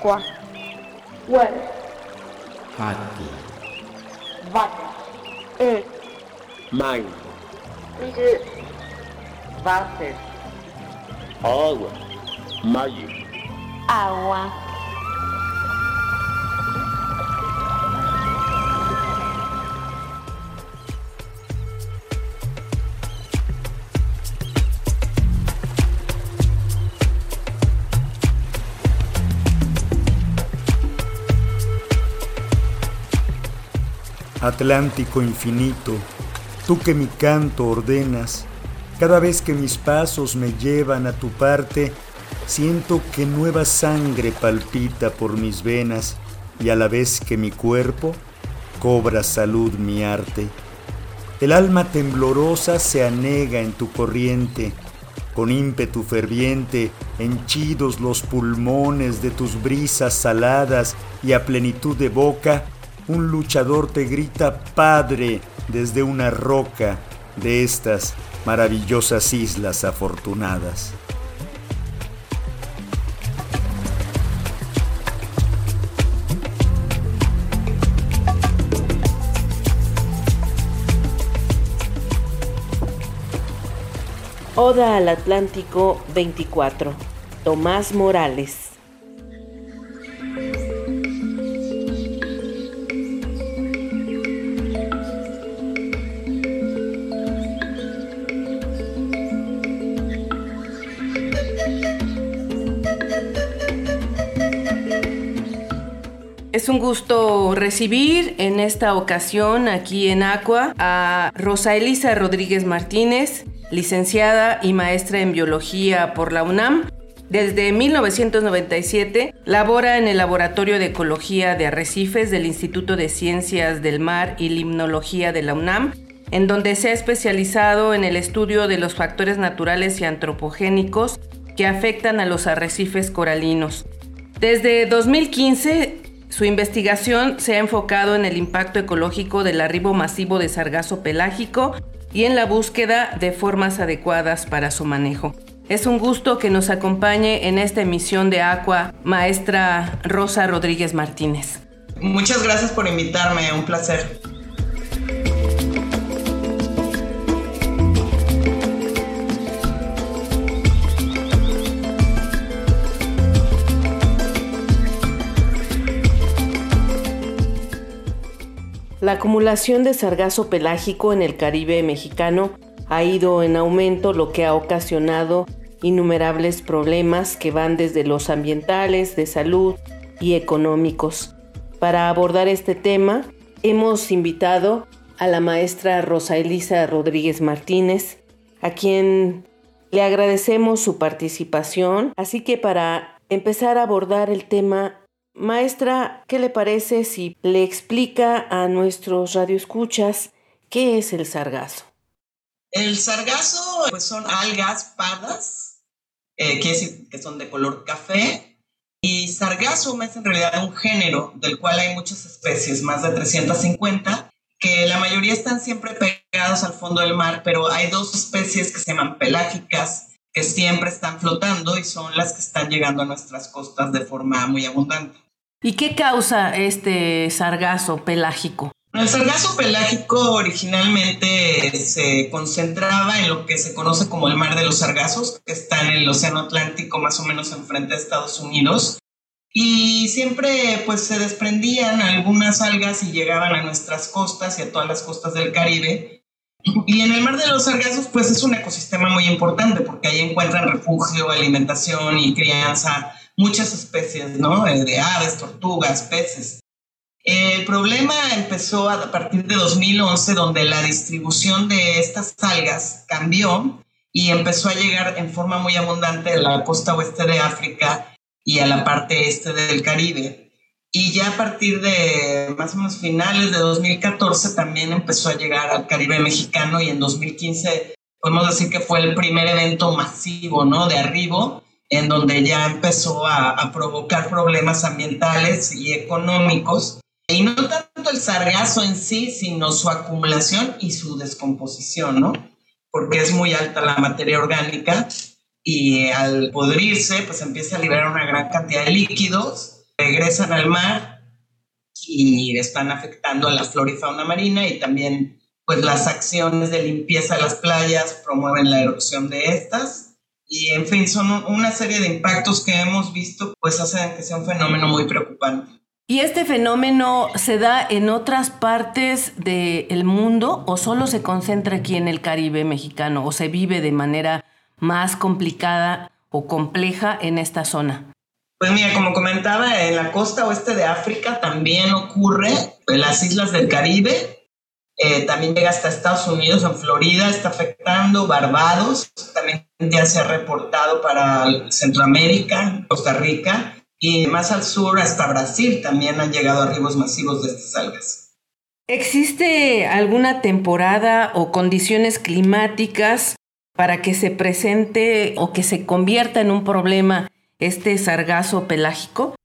quatro, uero, rato, vaca, um, mãe, de, váter, água, maio, água. Atlántico infinito, tú que mi canto ordenas, cada vez que mis pasos me llevan a tu parte, siento que nueva sangre palpita por mis venas y a la vez que mi cuerpo cobra salud mi arte. El alma temblorosa se anega en tu corriente, con ímpetu ferviente, henchidos los pulmones de tus brisas saladas y a plenitud de boca, un luchador te grita Padre desde una roca de estas maravillosas islas afortunadas. Oda al Atlántico 24. Tomás Morales. Es un gusto recibir en esta ocasión aquí en Aqua a Rosa Elisa Rodríguez Martínez, licenciada y maestra en biología por la UNAM. Desde 1997 labora en el Laboratorio de Ecología de Arrecifes del Instituto de Ciencias del Mar y Limnología de la UNAM, en donde se ha especializado en el estudio de los factores naturales y antropogénicos que afectan a los arrecifes coralinos. Desde 2015 su investigación se ha enfocado en el impacto ecológico del arribo masivo de sargazo pelágico y en la búsqueda de formas adecuadas para su manejo. Es un gusto que nos acompañe en esta emisión de Aqua, maestra Rosa Rodríguez Martínez. Muchas gracias por invitarme, un placer. La acumulación de sargazo pelágico en el Caribe mexicano ha ido en aumento, lo que ha ocasionado innumerables problemas que van desde los ambientales, de salud y económicos. Para abordar este tema, hemos invitado a la maestra Rosa Elisa Rodríguez Martínez, a quien le agradecemos su participación. Así que para empezar a abordar el tema Maestra, ¿qué le parece si le explica a nuestros radioescuchas qué es el sargazo? El sargazo pues son algas pardas, eh, que son de color café, y sargazo es en realidad un género del cual hay muchas especies, más de 350, que la mayoría están siempre pegados al fondo del mar, pero hay dos especies que se llaman pelágicas, que siempre están flotando y son las que están llegando a nuestras costas de forma muy abundante. ¿Y qué causa este sargazo pelágico? El sargazo pelágico originalmente se concentraba en lo que se conoce como el mar de los sargazos, que está en el Océano Atlántico, más o menos enfrente de Estados Unidos. Y siempre pues se desprendían algunas algas y llegaban a nuestras costas y a todas las costas del Caribe. Y en el mar de los sargazos pues es un ecosistema muy importante porque ahí encuentran refugio, alimentación y crianza muchas especies, ¿no? Eh, de aves, tortugas, peces. El problema empezó a partir de 2011, donde la distribución de estas algas cambió y empezó a llegar en forma muy abundante a la costa oeste de África y a la parte este del Caribe. Y ya a partir de más o menos finales de 2014 también empezó a llegar al Caribe mexicano y en 2015 podemos decir que fue el primer evento masivo, ¿no? De arribo en donde ya empezó a, provocar problemas ambientales y económicos. Y no tanto el sargazo en sí, sino su acumulación y su descomposición, ¿no? Porque es muy alta la materia orgánica y al podrirse pues empieza a liberar una gran cantidad de líquidos, regresan al mar y están afectando a la flora y fauna marina y también pues las acciones de limpieza de las playas promueven la erupción de estas y en fin son una serie de impactos que hemos visto pues hacen que sea un fenómeno muy preocupante. ¿Y este fenómeno se da en otras partes del mundo o solo se concentra aquí en el Caribe mexicano o se vive de manera más complicada o compleja en esta zona? Pues mira, como comentaba, en la costa oeste de África también ocurre, en las islas del Caribe, eh, también llega hasta Estados Unidos, en Florida, está afectando Barbados, también ya se ha reportado para Centroamérica, Costa Rica, y más al sur hasta Brasil también han llegado arribos masivos de estas algas. ¿Existe alguna temporada o condiciones climáticas para que se presente o que se convierta en un problema este sargazo pelágico?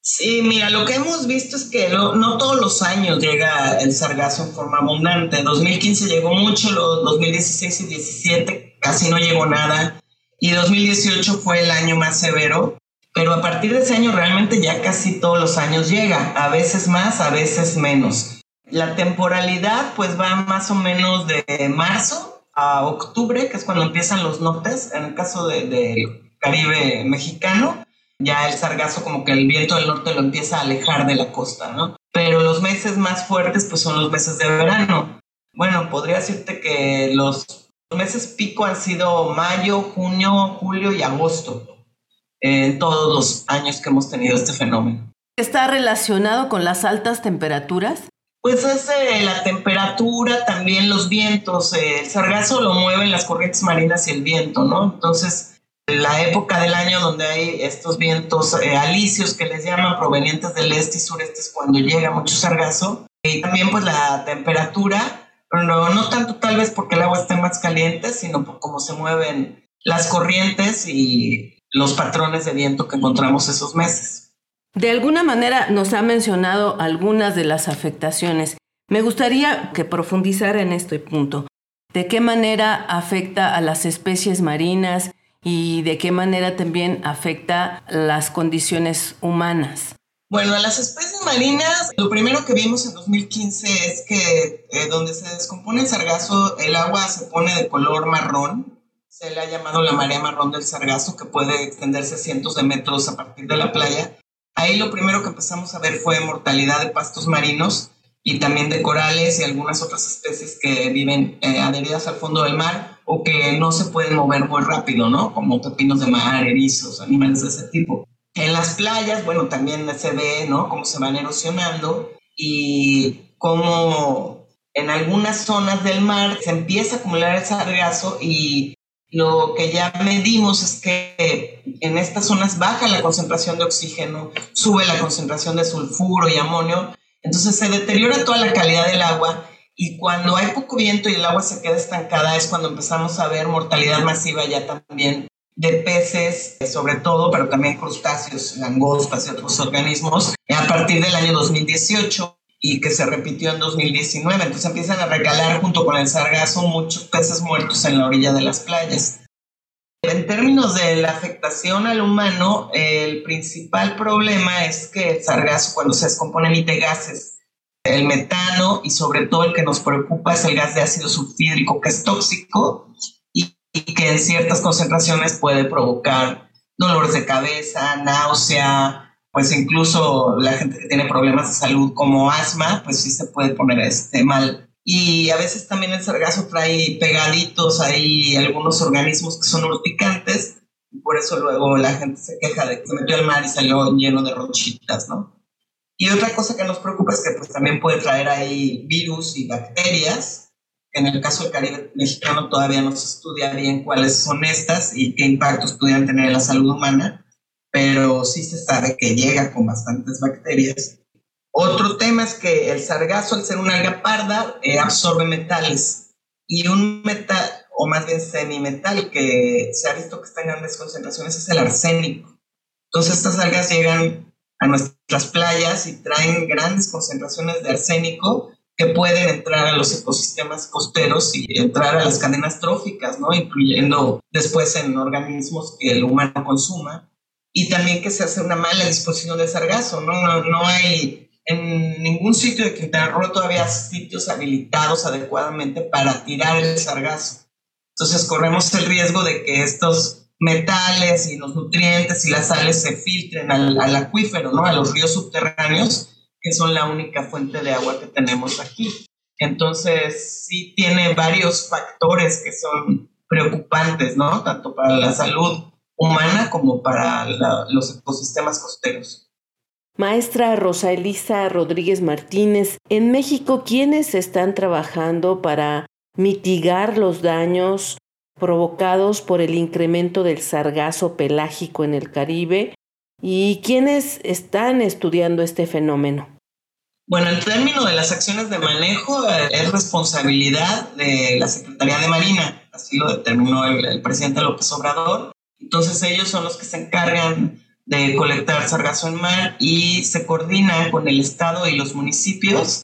Sí, mira, lo que hemos visto es que no, todos los años llega el sargazo en forma abundante. 2015 llegó mucho, los 2016 y 2017 casi no llegó nada. Y 2018 fue el año más severo. Pero a partir de ese año realmente ya casi todos los años llega. A veces más, a veces menos. La temporalidad pues va más o menos de marzo a octubre, que es cuando empiezan los nortes. En el caso de, de Caribe mexicano, ya el sargazo como que el viento del norte lo empieza a alejar de la costa, ¿no? Pero los meses más fuertes pues son los meses de verano. Bueno, podría decirte que los meses pico han sido mayo, junio, julio y agosto en todos los años que hemos tenido este fenómeno. ¿Está relacionado con las altas temperaturas? Pues es eh, la temperatura, también los vientos. Eh, el sargazo lo mueven las corrientes marinas y el viento, ¿no? Entonces, la época del año donde hay estos vientos eh, alisios que les llaman provenientes del este y sureste es cuando llega mucho sargazo y también pues la temperatura, pero no, no tanto tal vez porque el agua esté más caliente, sino por cómo se mueven las corrientes y los patrones de viento que encontramos esos meses. De alguna manera nos ha mencionado algunas de las afectaciones. Me gustaría que profundizara en este punto. ¿De qué manera afecta a las especies marinas y de qué manera también afecta las condiciones humanas. Bueno, a las especies marinas, lo primero que vimos en 2015 es que eh, donde se descompone el sargazo, el agua se pone de color marrón. Se le ha llamado la marea marrón del sargazo, que puede extenderse cientos de metros a partir de la playa. Ahí lo primero que empezamos a ver fue mortalidad de pastos marinos y también de corales y algunas otras especies que viven eh, adheridas al fondo del mar o que no se pueden mover muy rápido, ¿no? Como pepinos de mar, erizos, animales de ese tipo. En las playas, bueno, también se ve, ¿no? Cómo se van erosionando y cómo en algunas zonas del mar se empieza a acumular el sargazo y lo que ya medimos es que en estas zonas baja la concentración de oxígeno, sube la concentración de sulfuro y amonio, entonces se deteriora toda la calidad del agua y cuando hay poco viento y el agua se queda estancada es cuando empezamos a ver mortalidad masiva ya también de peces, sobre todo, pero también crustáceos, langostas y otros organismos, a partir del año 2018 y que se repitió en 2019. Entonces empiezan a regalar junto con el sargazo muchos peces muertos en la orilla de las playas. En términos de la afectación al humano, el principal problema es que el sargazo cuando se descompone emite gases el metano y sobre todo el que nos preocupa es el gas de ácido sulfídrico que es tóxico y, que en ciertas concentraciones puede provocar dolores de cabeza, náusea, pues incluso la gente que tiene problemas de salud como asma, pues sí se puede poner este mal. Y a veces también el sargazo trae pegaditos ahí algunos organismos que son urticantes, y por eso luego la gente se queja de que se metió al mar y salió lleno de rochitas, ¿no? Y otra cosa que nos preocupa es que pues, también puede traer ahí virus y bacterias. En el caso del Caribe mexicano todavía no se estudia bien cuáles son estas y qué impactos pudieran tener en la salud humana, pero sí se sabe que llega con bastantes bacterias. Otro tema es que el sargazo, al ser una alga parda, eh, absorbe metales y un metal, o más bien semimetal, que se ha visto que está en grandes concentraciones, es el arsénico. Entonces estas algas llegan a nuestras playas y traen grandes concentraciones de arsénico que pueden entrar a los ecosistemas costeros y entrar a las cadenas tróficas, ¿no? Incluyendo después en organismos que el humano consuma. Y también que se hace una mala disposición de sargazo, ¿no? No, no hay en ningún sitio de Quintana Roo todavía sitios habilitados adecuadamente para tirar el sargazo. Entonces corremos el riesgo de que estos metales y los nutrientes y las sales se filtren al, acuífero, ¿no? A los ríos subterráneos que son la única fuente de agua que tenemos aquí. Entonces, sí tiene varios factores que son preocupantes, ¿no? Tanto para la salud humana como para los ecosistemas costeros. Maestra Rosa Elisa Rodríguez Martínez, en México, ¿quiénes están trabajando para mitigar los daños provocados por el incremento del sargazo pelágico en el Caribe ¿Y quiénes están estudiando este fenómeno? Bueno, el término de las acciones de manejo eh, es responsabilidad de la Secretaría de Marina, así lo determinó el, presidente López Obrador. Entonces ellos son los que se encargan de colectar sargazo en mar y se coordinan con el Estado y los municipios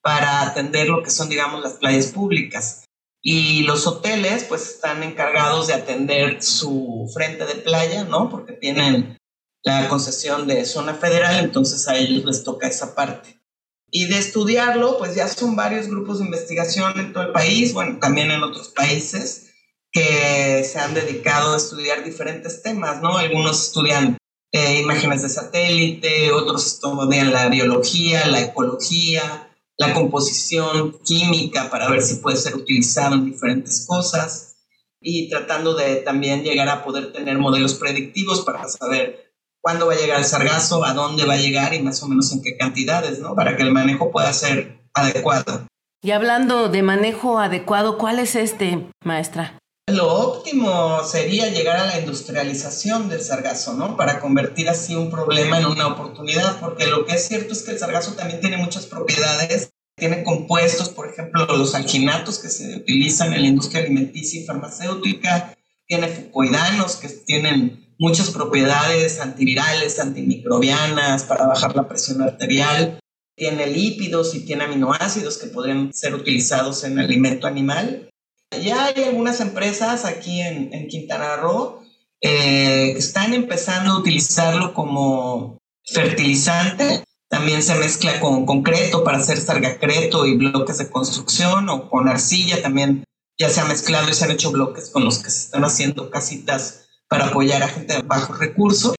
para atender lo que son, digamos, las playas públicas. Y los hoteles, pues, están encargados de atender su frente de playa, ¿no? Porque tienen la concesión de zona federal, entonces a ellos les toca esa parte. Y de estudiarlo, pues ya son varios grupos de investigación en todo el país, bueno, también en otros países, que se han dedicado a estudiar diferentes temas, ¿no? Algunos estudian eh, imágenes de satélite, otros estudian la biología, la ecología, la composición química para ver si puede ser utilizado en diferentes cosas y tratando de también llegar a poder tener modelos predictivos para saber cuándo va a llegar el sargazo, a dónde va a llegar y más o menos en qué cantidades, ¿no? Para que el manejo pueda ser adecuado. Y hablando de manejo adecuado, ¿cuál es este, maestra? Lo óptimo sería llegar a la industrialización del sargazo, ¿no? Para convertir así un problema en una oportunidad, porque lo que es cierto es que el sargazo también tiene muchas propiedades, tiene compuestos, por ejemplo, los alginatos que se utilizan en la industria alimenticia y farmacéutica, tiene fucoidanos que tienen muchas propiedades antivirales, antimicrobianas, para bajar la presión arterial. Tiene lípidos y tiene aminoácidos que podrían ser utilizados en alimento animal. Ya hay algunas empresas aquí en, Quintana Roo eh, que están empezando a utilizarlo como fertilizante. También se mezcla con concreto para hacer sargacreto y bloques de construcción o con arcilla. También ya se ha mezclado y se han hecho bloques con los que se están haciendo casitas para apoyar a gente de bajos recursos.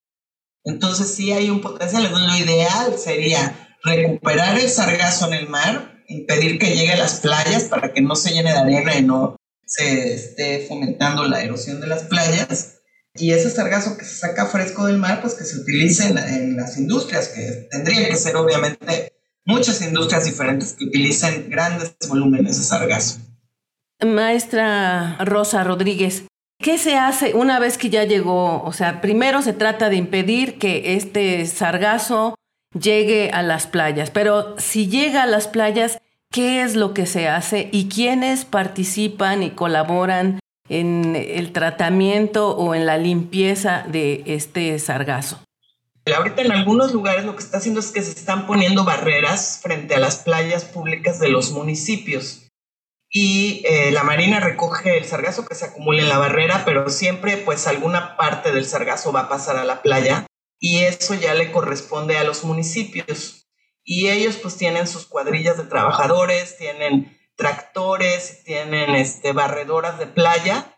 Entonces sí hay un potencial. lo ideal sería recuperar el sargazo en el mar, impedir que llegue a las playas para que no se llene de arena y no se esté fomentando la erosión de las playas. Y ese sargazo que se saca fresco del mar, pues que se utilice en, en las industrias, que tendrían que ser obviamente muchas industrias diferentes que utilicen grandes volúmenes de sargazo. Maestra Rosa Rodríguez, ¿Qué se hace una vez que ya llegó? O sea, primero se trata de impedir que este sargazo llegue a las playas, pero si llega a las playas, ¿qué es lo que se hace y quiénes participan y colaboran en el tratamiento o en la limpieza de este sargazo? Ahorita en algunos lugares lo que está haciendo es que se están poniendo barreras frente a las playas públicas de los municipios. Y eh, la marina recoge el sargazo que se acumula en la barrera, pero siempre pues alguna parte del sargazo va a pasar a la playa y eso ya le corresponde a los municipios. Y ellos pues tienen sus cuadrillas de trabajadores, tienen tractores, tienen este, barredoras de playa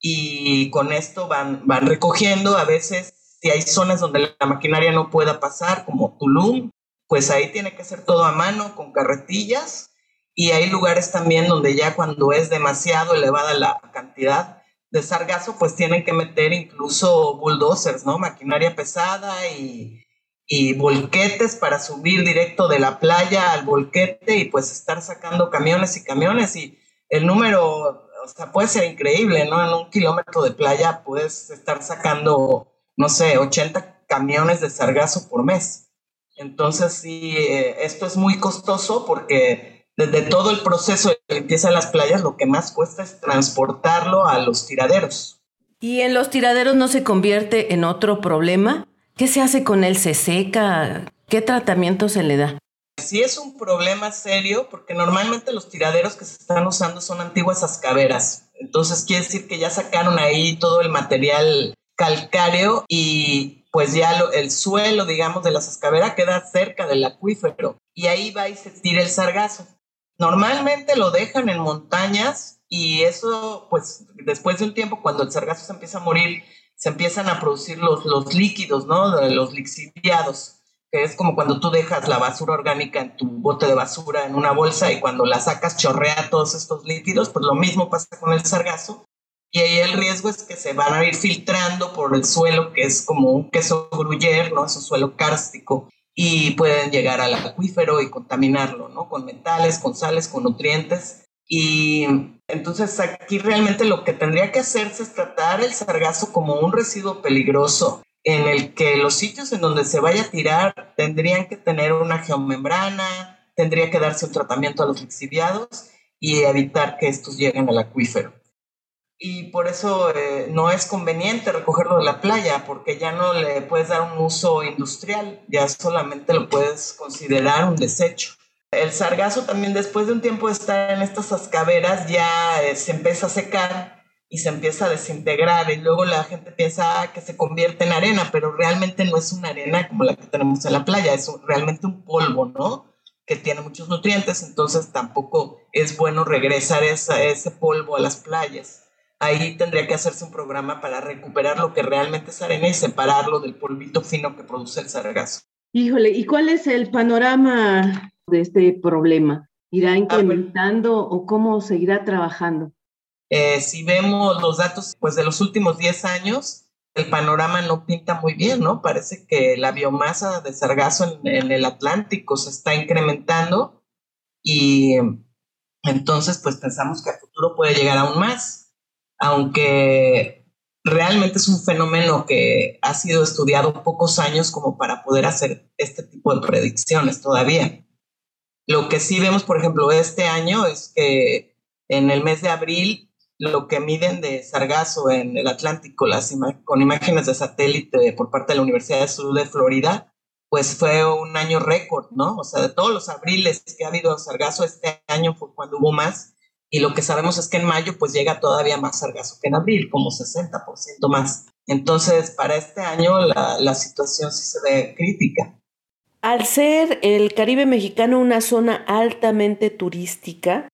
y con esto van, van recogiendo a veces si hay zonas donde la maquinaria no pueda pasar, como Tulum, pues ahí tiene que ser todo a mano con carretillas y hay lugares también donde ya cuando es demasiado elevada la cantidad de sargazo, pues tienen que meter incluso bulldozers, ¿no? Maquinaria pesada y, y volquetes para subir directo de la playa al volquete y pues estar sacando camiones y camiones y el número, o sea, puede ser increíble, ¿no? En un kilómetro de playa puedes estar sacando, no sé, 80 camiones de sargazo por mes. Entonces, sí, eh, esto es muy costoso porque desde todo el proceso de limpieza de las playas, lo que más cuesta es transportarlo a los tiraderos. ¿Y en los tiraderos no se convierte en otro problema? ¿Qué se hace con él? ¿Se seca? ¿Qué tratamiento se le da? sí es un problema serio porque normalmente los tiraderos que se están usando son antiguas ascaveras. Entonces quiere decir que ya sacaron ahí todo el material calcáreo y pues ya el suelo, digamos, de la ascaveras queda cerca del acuífero y ahí va y se tira el sargazo. Normalmente lo dejan en montañas y eso, pues después de un tiempo, cuando el sargazo se empieza a morir, se empiezan a producir los, los líquidos, ¿no? Los lixiviados que es como cuando tú dejas la basura orgánica en tu bote de basura en una bolsa y cuando la sacas chorrea todos estos líquidos, pues lo mismo pasa con el sargazo. Y ahí el riesgo es que se van a ir filtrando por el suelo, que es como un queso gruyere, ¿no? Es un suelo kárstico. Y pueden llegar al acuífero y contaminarlo, ¿no? Con metales, con sales, con nutrientes. Y entonces aquí realmente lo que tendría que hacerse es tratar el sargazo como un residuo peligroso en el que los sitios en donde se vaya a tirar tendrían que tener una geomembrana, tendría que darse un tratamiento a los lixiviados y evitar que estos lleguen al acuífero. Y por eso eh, no es conveniente recogerlo de la playa, porque ya no le puedes dar un uso industrial, ya solamente lo puedes considerar un desecho. El sargazo también después de un tiempo de estar en estas ascaveras ya eh, se empieza a secar y se empieza a desintegrar y luego la gente piensa ah, que se convierte en arena, pero realmente no es una arena como la que tenemos en la playa, es realmente un polvo, ¿no? Que tiene muchos nutrientes, entonces tampoco es bueno regresar esa, ese polvo a las playas. Ahí tendría que hacerse un programa para recuperar lo que realmente es arena y separarlo del polvito fino que produce el sargazo. Híjole, ¿y cuál es el panorama de este problema? ¿Irá ah, incrementando o cómo seguirá trabajando? Eh, si vemos los datos pues, de los últimos 10 años, el panorama no pinta muy bien, ¿no? Parece que la biomasa de sargazo en, el Atlántico se está incrementando y entonces pues pensamos que a futuro puede llegar aún más, aunque realmente es un fenómeno que ha sido estudiado pocos años como para poder hacer este tipo de predicciones todavía. Lo que sí vemos, por ejemplo, este año es que en el mes de abril lo que miden de sargazo en el Atlántico con imágenes de satélite por parte de la Universidad de Sur de Florida, pues fue un año récord, ¿no? O sea, de todos los abriles que ha habido sargazo, este año fue cuando hubo más. Y lo que sabemos es que en mayo pues llega todavía más sargazo que en abril, como 60% más. Entonces, para este año la, la situación sí se ve crítica. Al ser el Caribe mexicano una zona altamente turística,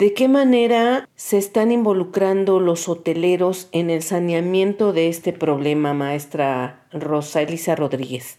¿De qué manera se están involucrando los hoteleros en el saneamiento de este problema, maestra Rosa Elisa Rodríguez?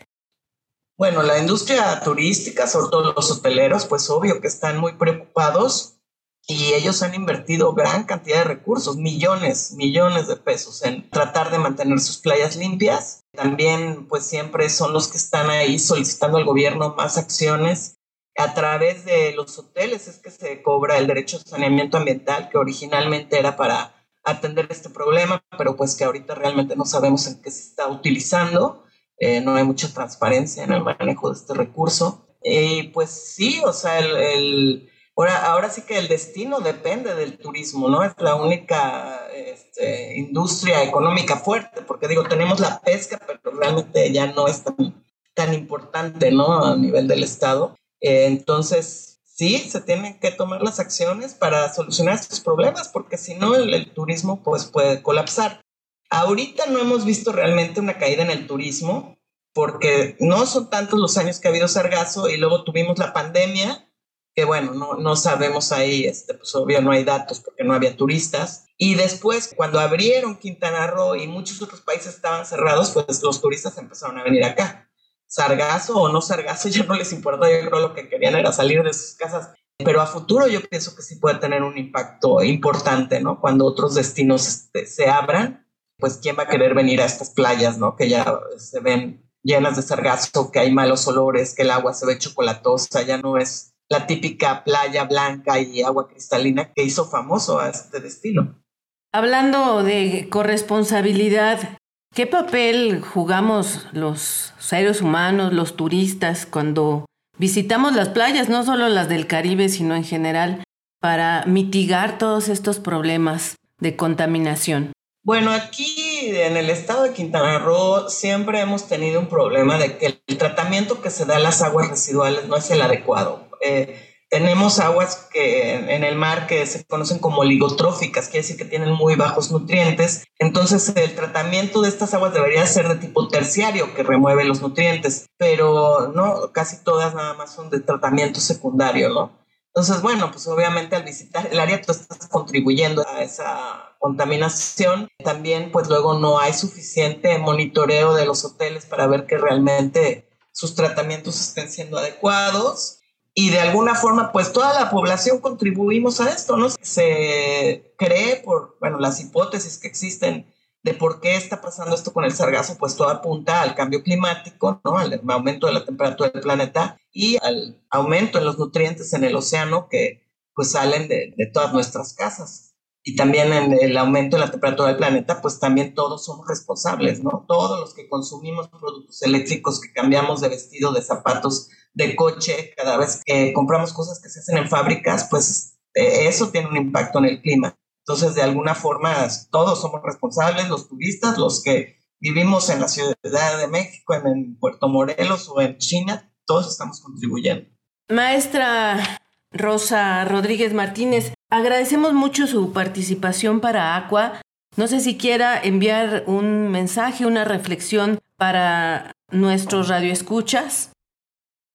Bueno, la industria turística, sobre todo los hoteleros, pues obvio que están muy preocupados y ellos han invertido gran cantidad de recursos, millones, millones de pesos en tratar de mantener sus playas limpias. También pues siempre son los que están ahí solicitando al gobierno más acciones a través de los hoteles es que se cobra el derecho a saneamiento ambiental, que originalmente era para atender este problema, pero pues que ahorita realmente no sabemos en qué se está utilizando, eh, no hay mucha transparencia en el manejo de este recurso. Y pues sí, o sea, el, ahora, ahora sí que el destino depende del turismo, ¿no? Es la única este, industria económica fuerte, porque digo, tenemos la pesca, pero realmente ya no es tan, tan importante, ¿no? A nivel del Estado. Eh, entonces, sí, se tienen que tomar las acciones para solucionar estos problemas, porque si no, el, turismo pues, puede colapsar. Ahorita no hemos visto realmente una caída en el turismo, porque no son tantos los años que ha habido sargazo y luego tuvimos la pandemia, que bueno, no, no sabemos ahí, este, pues obvio no hay datos porque no había turistas. Y después, cuando abrieron Quintana Roo y muchos otros países estaban cerrados, pues los turistas empezaron a venir acá sargazo o no sargazo, ya no les importa, yo creo lo que querían era salir de sus casas. Pero a futuro yo pienso que sí puede tener un impacto importante, ¿no? Cuando otros destinos este, se abran, pues quién va a querer venir a estas playas, ¿no? Que ya se ven llenas de sargazo, que hay malos olores, que el agua se ve chocolatosa, ya no es la típica playa blanca y agua cristalina que hizo famoso a este destino. Hablando de corresponsabilidad, ¿Qué papel jugamos los seres humanos, los turistas, cuando visitamos las playas, no solo las del Caribe, sino en general, para mitigar todos estos problemas de contaminación? Bueno, aquí en el estado de Quintana Roo siempre hemos tenido un problema de que el tratamiento que se da a las aguas residuales no es el adecuado. Eh, tenemos aguas que en el mar que se conocen como oligotróficas, quiere decir que tienen muy bajos nutrientes. Entonces el tratamiento de estas aguas debería ser de tipo terciario, que remueve los nutrientes, pero no, casi todas nada más son de tratamiento secundario, ¿no? Entonces, bueno, pues obviamente al visitar el área tú estás contribuyendo a esa contaminación. También, pues luego no hay suficiente monitoreo de los hoteles para ver que realmente sus tratamientos estén siendo adecuados y de alguna forma, pues toda la población contribuimos a esto, ¿no? Se cree por, bueno, las hipótesis que existen de por qué está pasando esto con el sargazo, pues todo apunta al cambio climático, ¿no? Al aumento de la temperatura del planeta y al aumento en los nutrientes en el océano que pues salen de, de todas nuestras casas. Y también en el aumento de la temperatura del planeta, pues también todos somos responsables, ¿no? Todos los que consumimos productos eléctricos, que cambiamos de vestido, de zapatos, de coche, cada vez que compramos cosas que se hacen en fábricas, pues eh, eso tiene un impacto en el clima. Entonces, de alguna forma, todos somos responsables, los turistas, los que vivimos en la Ciudad de México, en, Puerto Morelos o en China, todos estamos contribuyendo. Maestra Rosa Rodríguez Martínez, agradecemos mucho su participación para Aqua. No sé si quiera enviar un mensaje, una reflexión para nuestros radioescuchas.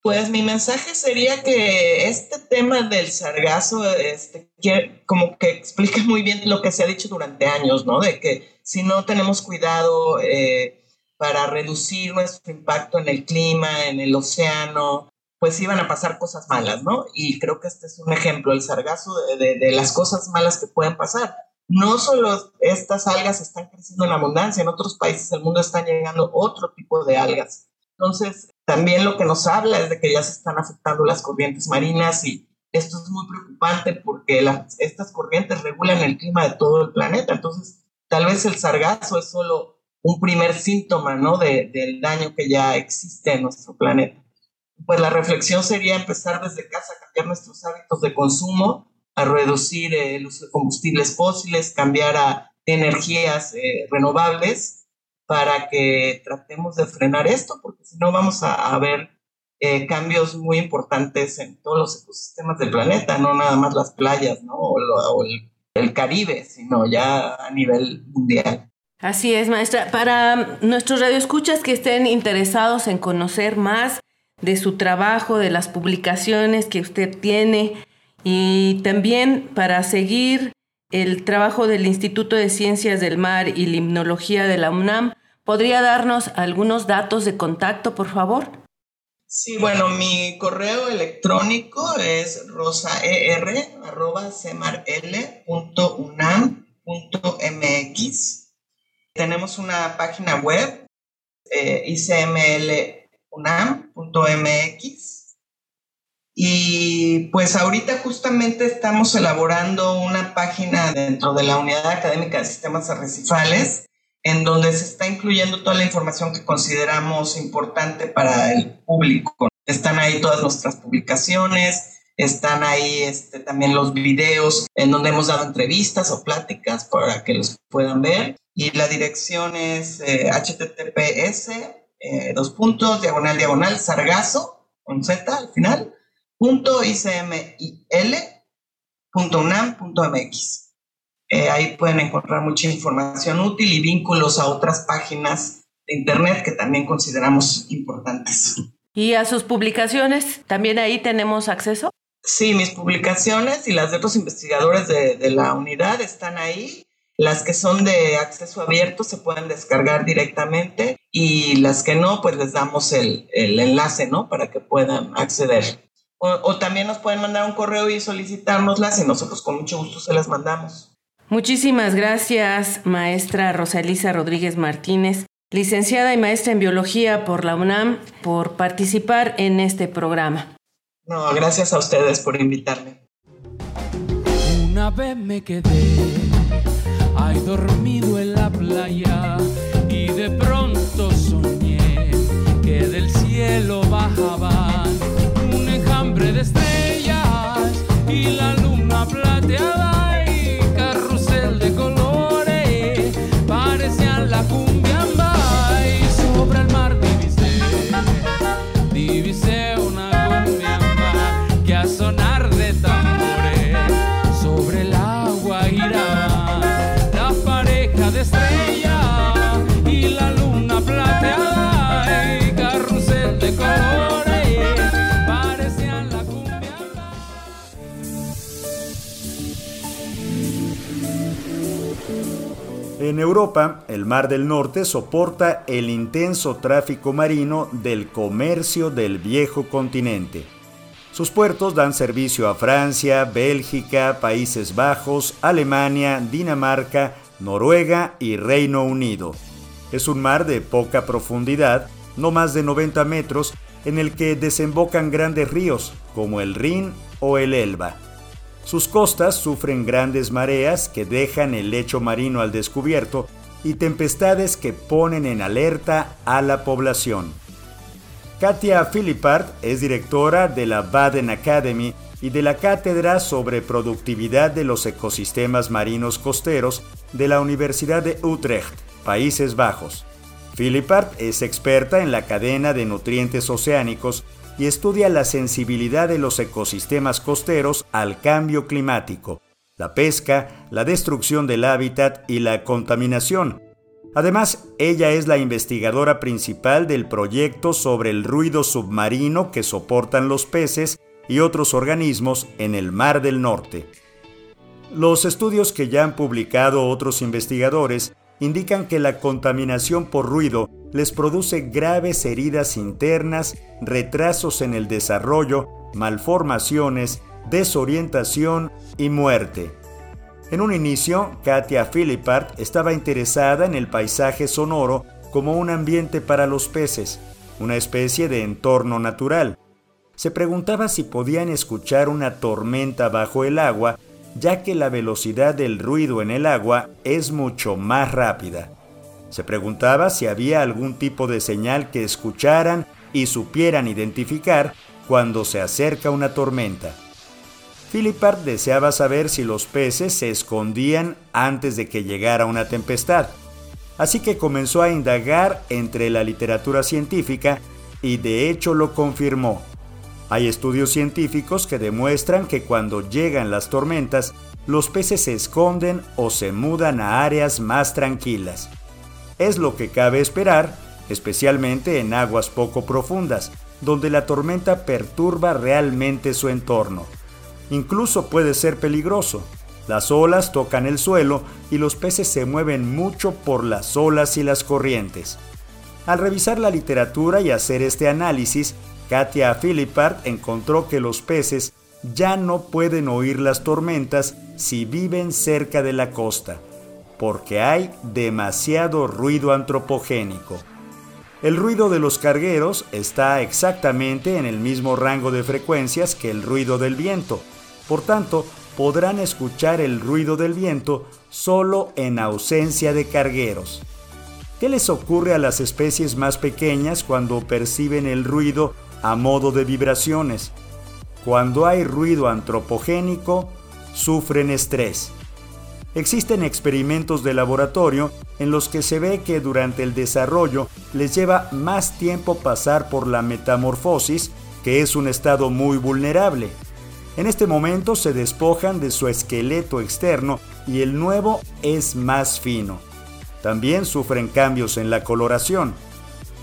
Pues mi mensaje sería que este tema del sargazo, este, como que explica muy bien lo que se ha dicho durante años, ¿no? De que si no tenemos cuidado eh, para reducir nuestro impacto en el clima, en el océano, pues iban a pasar cosas malas, ¿no? Y creo que este es un ejemplo, el sargazo de, de las cosas malas que pueden pasar. No solo estas algas están creciendo en abundancia, en otros países del mundo están llegando otro tipo de algas. Entonces, también lo que nos habla es de que ya se están afectando las corrientes marinas y esto es muy preocupante porque estas corrientes regulan el clima de todo el planeta. Entonces, tal vez el sargazo es solo un primer síntoma ¿no? De, del daño que ya existe en nuestro planeta. Pues la reflexión sería empezar desde casa a cambiar nuestros hábitos de consumo, a reducir el uso de combustibles fósiles, cambiar a energías eh, renovables para que tratemos de frenar esto, porque si no vamos a, ver eh, cambios muy importantes en todos los ecosistemas del planeta, no nada más las playas ¿no? o, el, el Caribe, sino ya a nivel mundial. Así es, maestra. Para nuestros radioescuchas que estén interesados en conocer más de su trabajo, de las publicaciones que usted tiene y también para seguir el trabajo del Instituto de Ciencias del Mar y Limnología de la UNAM. ¿Podría darnos algunos datos de contacto, por favor? Sí, bueno, mi correo electrónico es rosaer.semarl.unam.mx. Tenemos una página web, eh, icmlunam.mx y pues ahorita justamente estamos elaborando una página dentro de la Unidad Académica de Sistemas Arrecifales, en donde se está incluyendo toda la información que consideramos importante para el público. Están ahí todas nuestras publicaciones, están ahí este, también los videos en donde hemos dado entrevistas o pláticas para que los puedan ver. Y la dirección es https, eh, dos puntos, diagonal, diagonal, sargazo, con Z al final, .icmil.unam.mx. Eh, ahí pueden encontrar mucha información útil y vínculos a otras páginas de Internet que también consideramos importantes. ¿Y a sus publicaciones? ¿También ahí tenemos acceso? Sí, mis publicaciones y las de otros investigadores de, de la unidad están ahí. Las que son de acceso abierto se pueden descargar directamente y las que no, pues les damos el, el enlace, ¿no? Para que puedan acceder. O, también nos pueden mandar un correo y solicitárnoslas y nosotros con mucho gusto se las mandamos. Muchísimas gracias, maestra Rosa Elisa Rodríguez Martínez, licenciada y maestra en biología por la UNAM, por participar en este programa. No, gracias a ustedes por invitarme. Una vez me quedé ahí dormido en la playa y de pronto soñé que del cielo En Europa, el Mar del Norte soporta el intenso tráfico marino del comercio del viejo continente. Sus puertos dan servicio a Francia, Bélgica, Países Bajos, Alemania, Dinamarca, Noruega y Reino Unido. Es un mar de poca profundidad, no más de 90 metros, en el que desembocan grandes ríos como el Rin o el Elba. Sus costas sufren grandes mareas que dejan el lecho marino al descubierto y tempestades que ponen en alerta a la población. Katia Philippard es directora de la Baden Academy y de la Cátedra sobre Productividad de los Ecosistemas Marinos Costeros de la Universidad de Utrecht, Países Bajos. Philippard es experta en la cadena de nutrientes oceánicos y estudia la sensibilidad de los ecosistemas costeros al cambio climático, la pesca, la destrucción del hábitat y la contaminación. Además, ella es la investigadora principal del proyecto sobre el ruido submarino que soportan los peces y otros organismos en el Mar del Norte. Los estudios que ya han publicado otros investigadores indican que la contaminación por ruido les produce graves heridas internas, retrasos en el desarrollo, malformaciones, desorientación y muerte. En un inicio, Katia Philippard estaba interesada en el paisaje sonoro como un ambiente para los peces, una especie de entorno natural. Se preguntaba si podían escuchar una tormenta bajo el agua ya que la velocidad del ruido en el agua es mucho más rápida. Se preguntaba si había algún tipo de señal que escucharan y supieran identificar cuando se acerca una tormenta. Philippard deseaba saber si los peces se escondían antes de que llegara una tempestad, así que comenzó a indagar entre la literatura científica y de hecho lo confirmó. Hay estudios científicos que demuestran que cuando llegan las tormentas, los peces se esconden o se mudan a áreas más tranquilas. Es lo que cabe esperar, especialmente en aguas poco profundas, donde la tormenta perturba realmente su entorno. Incluso puede ser peligroso. Las olas tocan el suelo y los peces se mueven mucho por las olas y las corrientes. Al revisar la literatura y hacer este análisis, Katia Philippard encontró que los peces ya no pueden oír las tormentas si viven cerca de la costa, porque hay demasiado ruido antropogénico. El ruido de los cargueros está exactamente en el mismo rango de frecuencias que el ruido del viento, por tanto, podrán escuchar el ruido del viento solo en ausencia de cargueros. ¿Qué les ocurre a las especies más pequeñas cuando perciben el ruido a modo de vibraciones. Cuando hay ruido antropogénico, sufren estrés. Existen experimentos de laboratorio en los que se ve que durante el desarrollo les lleva más tiempo pasar por la metamorfosis, que es un estado muy vulnerable. En este momento se despojan de su esqueleto externo y el nuevo es más fino. También sufren cambios en la coloración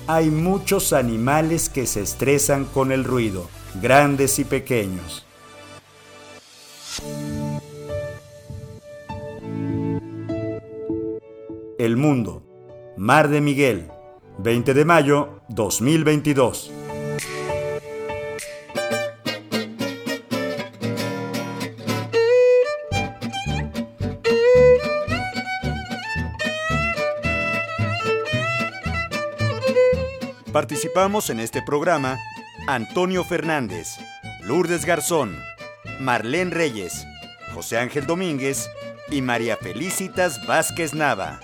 hay muchos animales que se estresan con el ruido, grandes y pequeños. El Mundo, Mar de Miguel, 20 de mayo 2022. Participamos en este programa Antonio Fernández, Lourdes Garzón, Marlene Reyes, José Ángel Domínguez y María Felicitas Vázquez Nava.